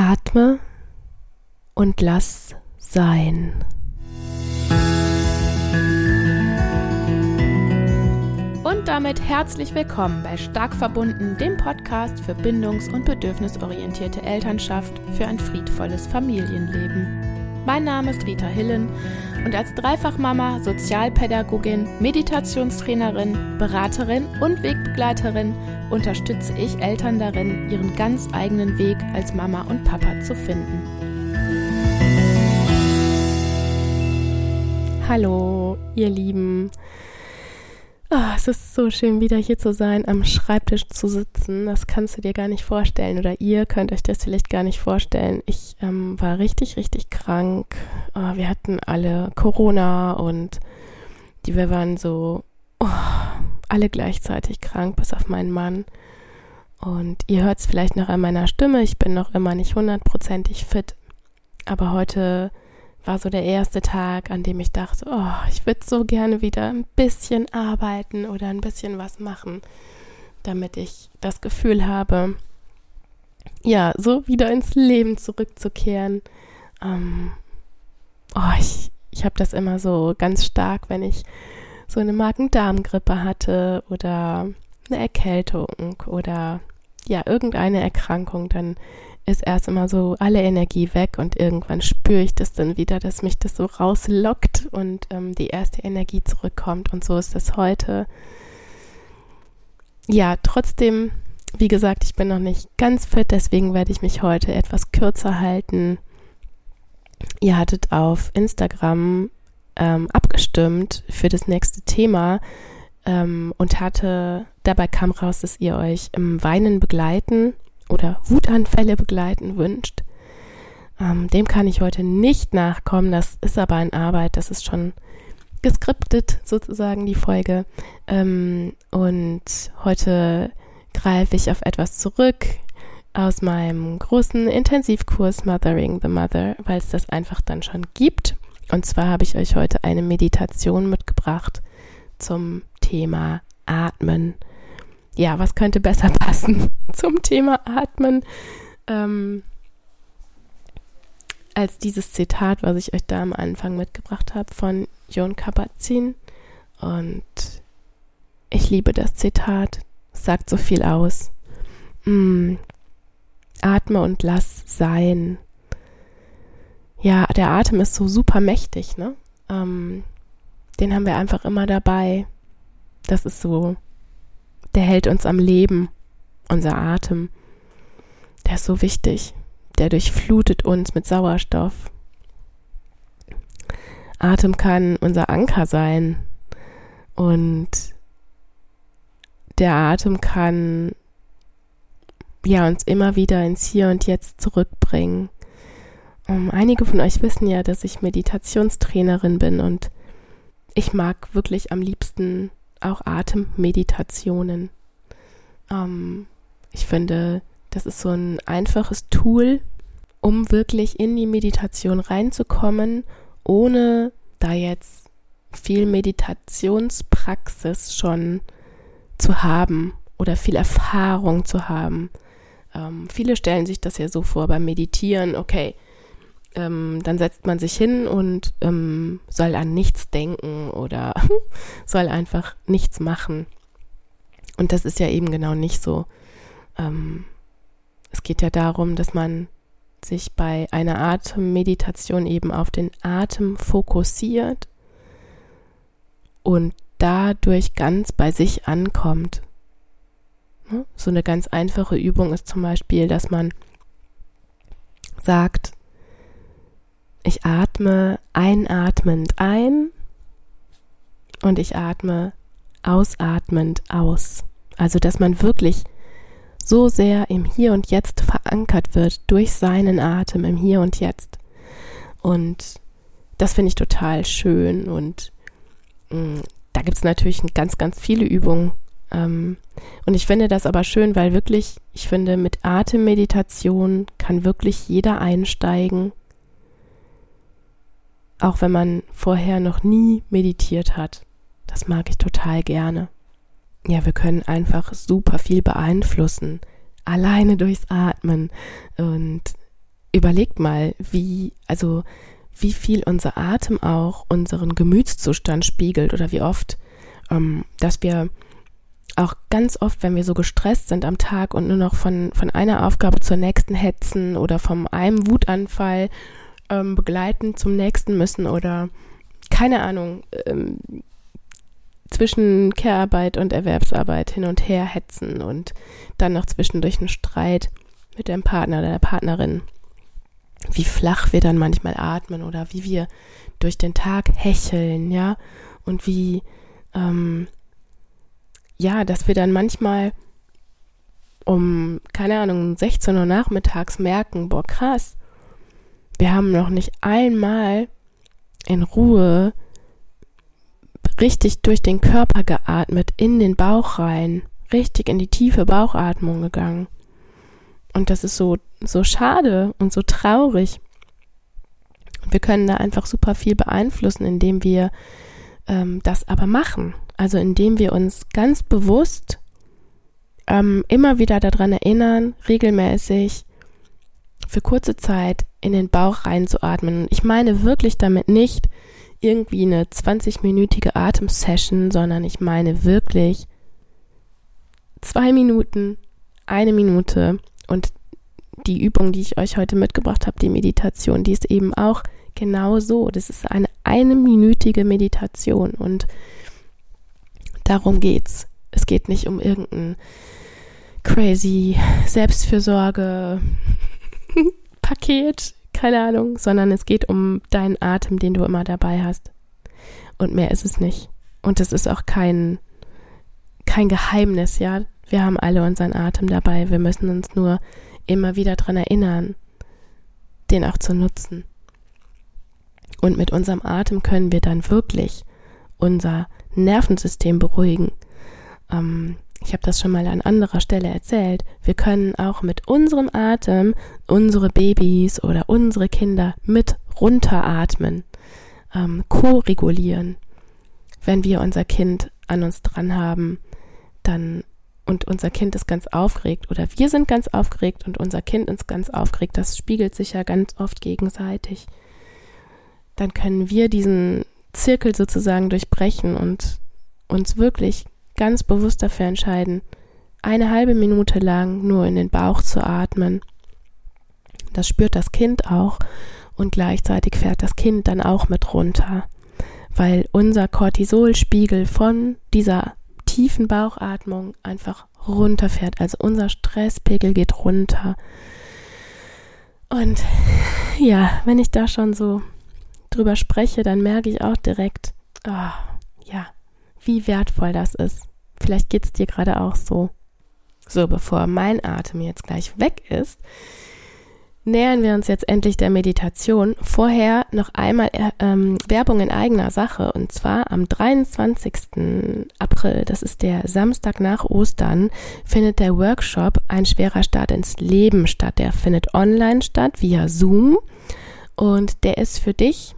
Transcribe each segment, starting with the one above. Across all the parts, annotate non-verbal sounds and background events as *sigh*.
Atme und lass sein. Und damit herzlich willkommen bei Stark verbunden, dem Podcast für bindungs- und bedürfnisorientierte Elternschaft für ein friedvolles Familienleben. Mein Name ist Rita Hillen und als Dreifachmama, Sozialpädagogin, Meditationstrainerin, Beraterin und Wegbegleiterin unterstütze ich Eltern darin, ihren ganz eigenen Weg als Mama und Papa zu finden. Hallo, ihr Lieben. Oh, es ist so schön, wieder hier zu sein, am Schreibtisch zu sitzen. Das kannst du dir gar nicht vorstellen. Oder ihr könnt euch das vielleicht gar nicht vorstellen. Ich ähm, war richtig, richtig krank. Oh, wir hatten alle Corona und die, wir waren so oh, alle gleichzeitig krank, bis auf meinen Mann. Und ihr hört es vielleicht noch an meiner Stimme. Ich bin noch immer nicht hundertprozentig fit. Aber heute war so der erste Tag, an dem ich dachte, oh, ich würde so gerne wieder ein bisschen arbeiten oder ein bisschen was machen, damit ich das Gefühl habe, ja, so wieder ins Leben zurückzukehren. Ähm, oh, ich, ich habe das immer so ganz stark, wenn ich so eine Magen-Darm-Grippe hatte oder eine Erkältung oder ja, irgendeine Erkrankung, dann ist erst immer so alle Energie weg und irgendwann spüre ich das dann wieder, dass mich das so rauslockt und ähm, die erste Energie zurückkommt und so ist das heute. Ja, trotzdem, wie gesagt, ich bin noch nicht ganz fit, deswegen werde ich mich heute etwas kürzer halten. Ihr hattet auf Instagram ähm, abgestimmt für das nächste Thema ähm, und hatte, dabei kam raus, dass ihr euch im Weinen begleiten oder Wutanfälle begleiten wünscht. Ähm, dem kann ich heute nicht nachkommen. Das ist aber in Arbeit. Das ist schon geskriptet sozusagen die Folge. Ähm, und heute greife ich auf etwas zurück aus meinem großen Intensivkurs Mothering the Mother, weil es das einfach dann schon gibt. Und zwar habe ich euch heute eine Meditation mitgebracht zum Thema Atmen ja, was könnte besser *laughs* passen zum Thema Atmen ähm, als dieses Zitat, was ich euch da am Anfang mitgebracht habe von Jon Kabat-Zinn. Und ich liebe das Zitat, es sagt so viel aus. Mm, atme und lass sein. Ja, der Atem ist so super mächtig, ne? Ähm, den haben wir einfach immer dabei. Das ist so der hält uns am Leben, unser Atem. Der ist so wichtig. Der durchflutet uns mit Sauerstoff. Atem kann unser Anker sein. Und der Atem kann ja uns immer wieder ins Hier und Jetzt zurückbringen. Um, einige von euch wissen ja, dass ich Meditationstrainerin bin und ich mag wirklich am liebsten auch Atemmeditationen. Ähm, ich finde, das ist so ein einfaches Tool, um wirklich in die Meditation reinzukommen, ohne da jetzt viel Meditationspraxis schon zu haben oder viel Erfahrung zu haben. Ähm, viele stellen sich das ja so vor beim Meditieren, okay, ähm, dann setzt man sich hin und ähm, soll an nichts denken oder *laughs* soll einfach nichts machen. Und das ist ja eben genau nicht so. Ähm, es geht ja darum, dass man sich bei einer Atemmeditation eben auf den Atem fokussiert und dadurch ganz bei sich ankommt. Ne? So eine ganz einfache Übung ist zum Beispiel, dass man sagt, ich atme einatmend ein und ich atme ausatmend aus. Also, dass man wirklich so sehr im Hier und Jetzt verankert wird durch seinen Atem im Hier und Jetzt. Und das finde ich total schön. Und mh, mm, da gibt es natürlich ganz, ganz viele Übungen. Ähm, und ich finde das aber schön, weil wirklich, ich finde, mit Atemmeditation kann wirklich jeder einsteigen auch wenn man vorher noch nie meditiert hat. Das mag ich total gerne. Ja, wir können einfach super viel beeinflussen, alleine durchs Atmen. Und überlegt mal, wie, also wie viel unser Atem auch unseren Gemütszustand spiegelt oder wie oft, ähm, dass wir auch ganz oft, wenn wir so gestresst sind am Tag und nur noch von, von einer Aufgabe zur nächsten hetzen oder vom einem Wutanfall ähm, begleiten zum nächsten müssen oder keine Ahnung, ähm, zwischen Care-Arbeit und Erwerbsarbeit hin und her hetzen und dann noch zwischendurch einen Streit mit dem Partner oder der Partnerin. Wie flach wir dann manchmal atmen oder wie wir durch den Tag hecheln, ja, und wie, ähm, ja, dass wir dann manchmal um, keine Ahnung, 16 Uhr nachmittags merken, boah, krass, wir haben noch nicht einmal in Ruhe richtig durch den Körper geatmet, in den Bauch rein, richtig in die tiefe Bauchatmung gegangen. Und das ist so, so schade und so traurig. Wir können da einfach super viel beeinflussen, indem wir ähm, das aber machen. Also indem wir uns ganz bewusst ähm, immer wieder daran erinnern, regelmäßig für kurze Zeit in den Bauch reinzuatmen. Ich meine wirklich damit nicht, irgendwie eine 20-minütige Atemsession, sondern ich meine wirklich zwei Minuten, eine Minute und die Übung, die ich euch heute mitgebracht habe, die Meditation, die ist eben auch genau so. Das ist eine einminütige Meditation und darum geht's. Es geht nicht um irgendein crazy Selbstfürsorge *laughs* Paket keine Ahnung, sondern es geht um deinen Atem, den du immer dabei hast. Und mehr ist es nicht. Und es ist auch kein, kein Geheimnis, ja. Wir haben alle unseren Atem dabei. Wir müssen uns nur immer wieder daran erinnern, den auch zu nutzen. Und mit unserem Atem können wir dann wirklich unser Nervensystem beruhigen. Ähm, ich habe das schon mal an anderer Stelle erzählt, wir können auch mit unserem Atem unsere Babys oder unsere Kinder mit runteratmen, ähm, co-regulieren. Wenn wir unser Kind an uns dran haben, dann und unser Kind ist ganz aufgeregt oder wir sind ganz aufgeregt und unser Kind ist ganz aufgeregt, das spiegelt sich ja ganz oft gegenseitig. Dann können wir diesen Zirkel sozusagen durchbrechen und uns wirklich ganz bewusst dafür entscheiden, eine halbe Minute lang nur in den Bauch zu atmen. Das spürt das Kind auch und gleichzeitig fährt das Kind dann auch mit runter, weil unser Cortisolspiegel von dieser tiefen Bauchatmung einfach runterfährt. Also unser Stresspegel geht runter. Und ja, wenn ich da schon so drüber spreche, dann merke ich auch direkt, oh, wie wertvoll das ist. Vielleicht geht es dir gerade auch so. So, bevor mein Atem jetzt gleich weg ist, nähern wir uns jetzt endlich der Meditation. Vorher noch einmal äh, ähm, Werbung in eigener Sache und zwar am 23. April, das ist der Samstag nach Ostern, findet der Workshop Ein schwerer Start ins Leben statt. Der findet online statt via Zoom und der ist für dich,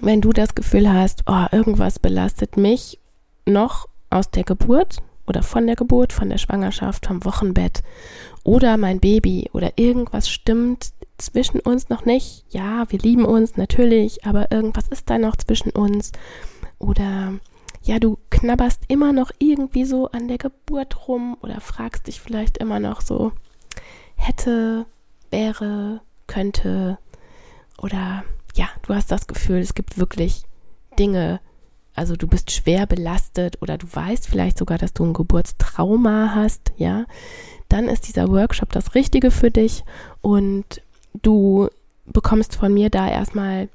wenn du das Gefühl hast, oh, irgendwas belastet mich noch aus der Geburt oder von der Geburt, von der Schwangerschaft, vom Wochenbett oder mein Baby oder irgendwas stimmt zwischen uns noch nicht. Ja, wir lieben uns natürlich, aber irgendwas ist da noch zwischen uns. Oder ja, du knabberst immer noch irgendwie so an der Geburt rum oder fragst dich vielleicht immer noch so, hätte, wäre, könnte. Oder ja, du hast das Gefühl, es gibt wirklich Dinge, also du bist schwer belastet oder du weißt vielleicht sogar, dass du ein Geburtstrauma hast, ja, dann ist dieser Workshop das Richtige für dich und du bekommst von mir da erstmal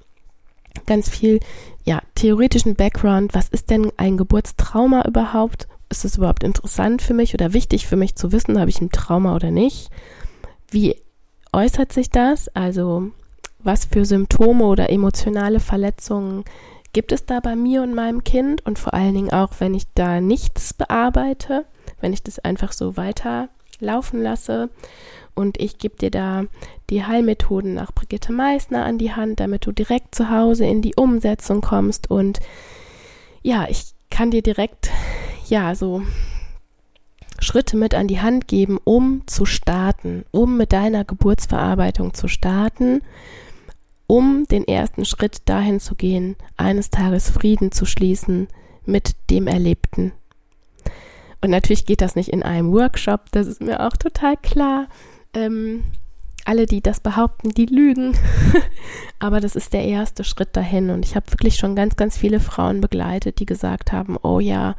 ganz viel, ja, theoretischen Background. Was ist denn ein Geburtstrauma überhaupt? Ist es überhaupt interessant für mich oder wichtig für mich zu wissen, habe ich ein Trauma oder nicht? Wie äußert sich das? Also, was für Symptome oder emotionale Verletzungen gibt es da bei mir und meinem Kind? Und vor allen Dingen auch, wenn ich da nichts bearbeite, wenn ich das einfach so weiter laufen lasse. Und ich gebe dir da die Heilmethoden nach Brigitte Meissner an die Hand, damit du direkt zu Hause in die Umsetzung kommst. Und ja, ich kann dir direkt ja so Schritte mit an die Hand geben, um zu starten, um mit deiner Geburtsverarbeitung zu starten, um den ersten Schritt dahin zu gehen, eines Tages Frieden zu schließen mit dem Erlebten. Und natürlich geht das nicht in einem Workshop, das ist mir auch total klar. Ähm, alle, die das behaupten, die lügen. *laughs* Aber das ist der erste Schritt dahin. Und ich habe wirklich schon ganz, ganz viele Frauen begleitet, die gesagt haben, oh ja,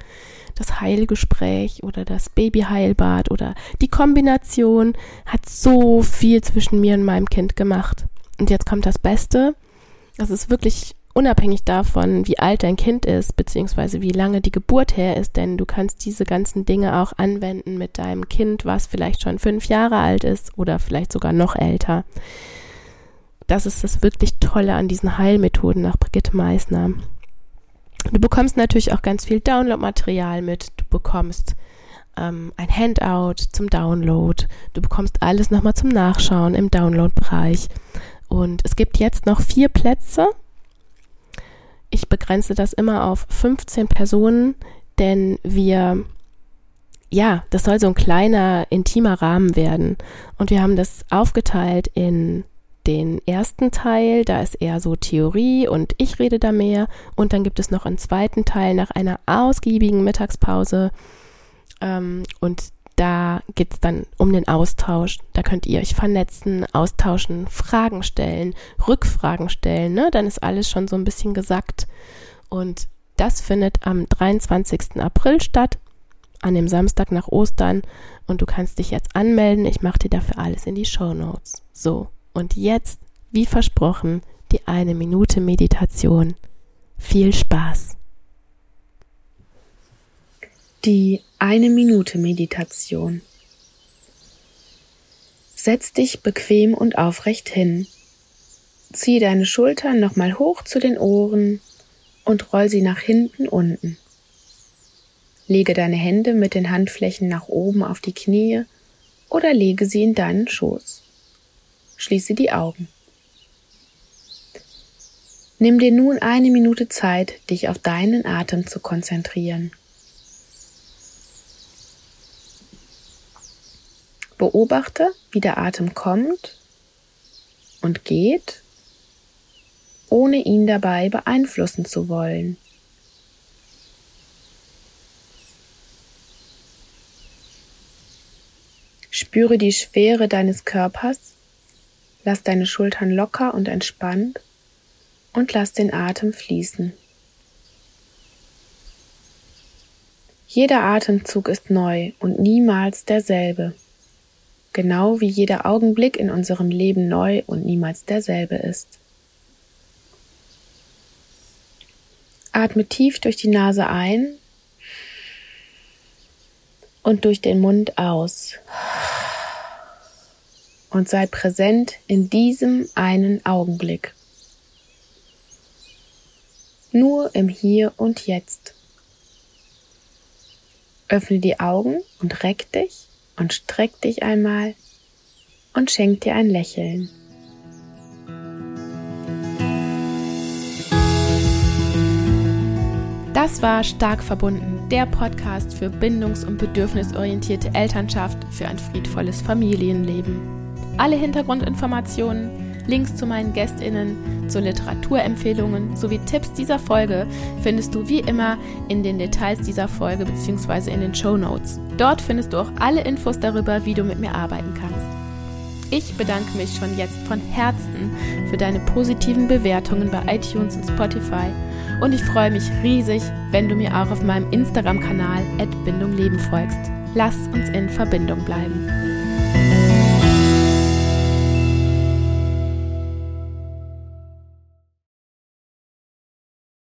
das Heilgespräch oder das Babyheilbad oder die Kombination hat so viel zwischen mir und meinem Kind gemacht. Und jetzt kommt das Beste. Das ist wirklich unabhängig davon, wie alt dein Kind ist, beziehungsweise wie lange die Geburt her ist, denn du kannst diese ganzen Dinge auch anwenden mit deinem Kind, was vielleicht schon fünf Jahre alt ist oder vielleicht sogar noch älter. Das ist das wirklich Tolle an diesen Heilmethoden nach Brigitte Meissner. Du bekommst natürlich auch ganz viel Download-Material mit. Du bekommst ähm, ein Handout zum Download. Du bekommst alles nochmal zum Nachschauen im Download-Bereich. Und es gibt jetzt noch vier Plätze ich begrenze das immer auf 15 Personen, denn wir, ja, das soll so ein kleiner, intimer Rahmen werden. Und wir haben das aufgeteilt in den ersten Teil, da ist eher so Theorie und ich rede da mehr. Und dann gibt es noch einen zweiten Teil nach einer ausgiebigen Mittagspause. Ähm, und da geht es dann um den Austausch. Da könnt ihr euch vernetzen, austauschen, Fragen stellen, Rückfragen stellen. Ne? Dann ist alles schon so ein bisschen gesagt. Und das findet am 23. April statt, an dem Samstag nach Ostern. Und du kannst dich jetzt anmelden. Ich mache dir dafür alles in die Show Notes. So, und jetzt, wie versprochen, die eine Minute Meditation. Viel Spaß! Die eine Minute Meditation. Setz dich bequem und aufrecht hin. Zieh deine Schultern nochmal hoch zu den Ohren und roll sie nach hinten unten. Lege deine Hände mit den Handflächen nach oben auf die Knie oder lege sie in deinen Schoß. Schließe die Augen. Nimm dir nun eine Minute Zeit, dich auf deinen Atem zu konzentrieren. Beobachte, wie der Atem kommt und geht, ohne ihn dabei beeinflussen zu wollen. Spüre die Schwere deines Körpers, lass deine Schultern locker und entspannt und lass den Atem fließen. Jeder Atemzug ist neu und niemals derselbe genau wie jeder Augenblick in unserem Leben neu und niemals derselbe ist. Atme tief durch die Nase ein und durch den Mund aus. Und sei präsent in diesem einen Augenblick. Nur im Hier und Jetzt. Öffne die Augen und reck dich und streck dich einmal und schenk dir ein Lächeln. Das war Stark verbunden, der Podcast für bindungs- und bedürfnisorientierte Elternschaft für ein friedvolles Familienleben. Alle Hintergrundinformationen, Links zu meinen Gästinnen, zu Literaturempfehlungen sowie Tipps dieser Folge findest du wie immer in den Details dieser Folge bzw. in den Show Notes. Dort findest du auch alle Infos darüber, wie du mit mir arbeiten kannst. Ich bedanke mich schon jetzt von Herzen für deine positiven Bewertungen bei iTunes und Spotify und ich freue mich riesig, wenn du mir auch auf meinem Instagram-Kanal Bindung Leben folgst. Lass uns in Verbindung bleiben.